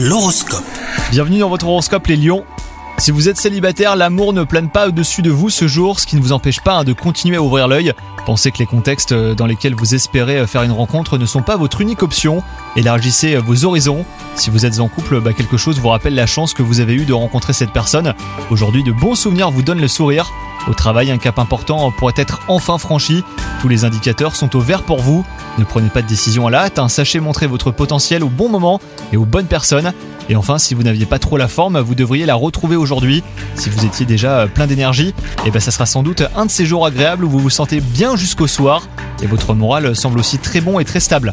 L'horoscope. Bienvenue dans votre horoscope les lions. Si vous êtes célibataire, l'amour ne plane pas au-dessus de vous ce jour, ce qui ne vous empêche pas hein, de continuer à ouvrir l'œil. Pensez que les contextes euh, dans lesquels vous espérez euh, faire une rencontre ne sont pas votre unique option. Élargissez euh, vos horizons. Si vous êtes en couple, bah, quelque chose vous rappelle la chance que vous avez eue de rencontrer cette personne. Aujourd'hui, de bons souvenirs vous donnent le sourire. Au travail, un cap important pourrait être enfin franchi. Tous les indicateurs sont au vert pour vous. Ne prenez pas de décision à la hâte, hein. sachez montrer votre potentiel au bon moment et aux bonnes personnes. Et enfin, si vous n'aviez pas trop la forme, vous devriez la retrouver aujourd'hui. Si vous étiez déjà plein d'énergie, et ben ça sera sans doute un de ces jours agréables où vous vous sentez bien jusqu'au soir. Et votre moral semble aussi très bon et très stable.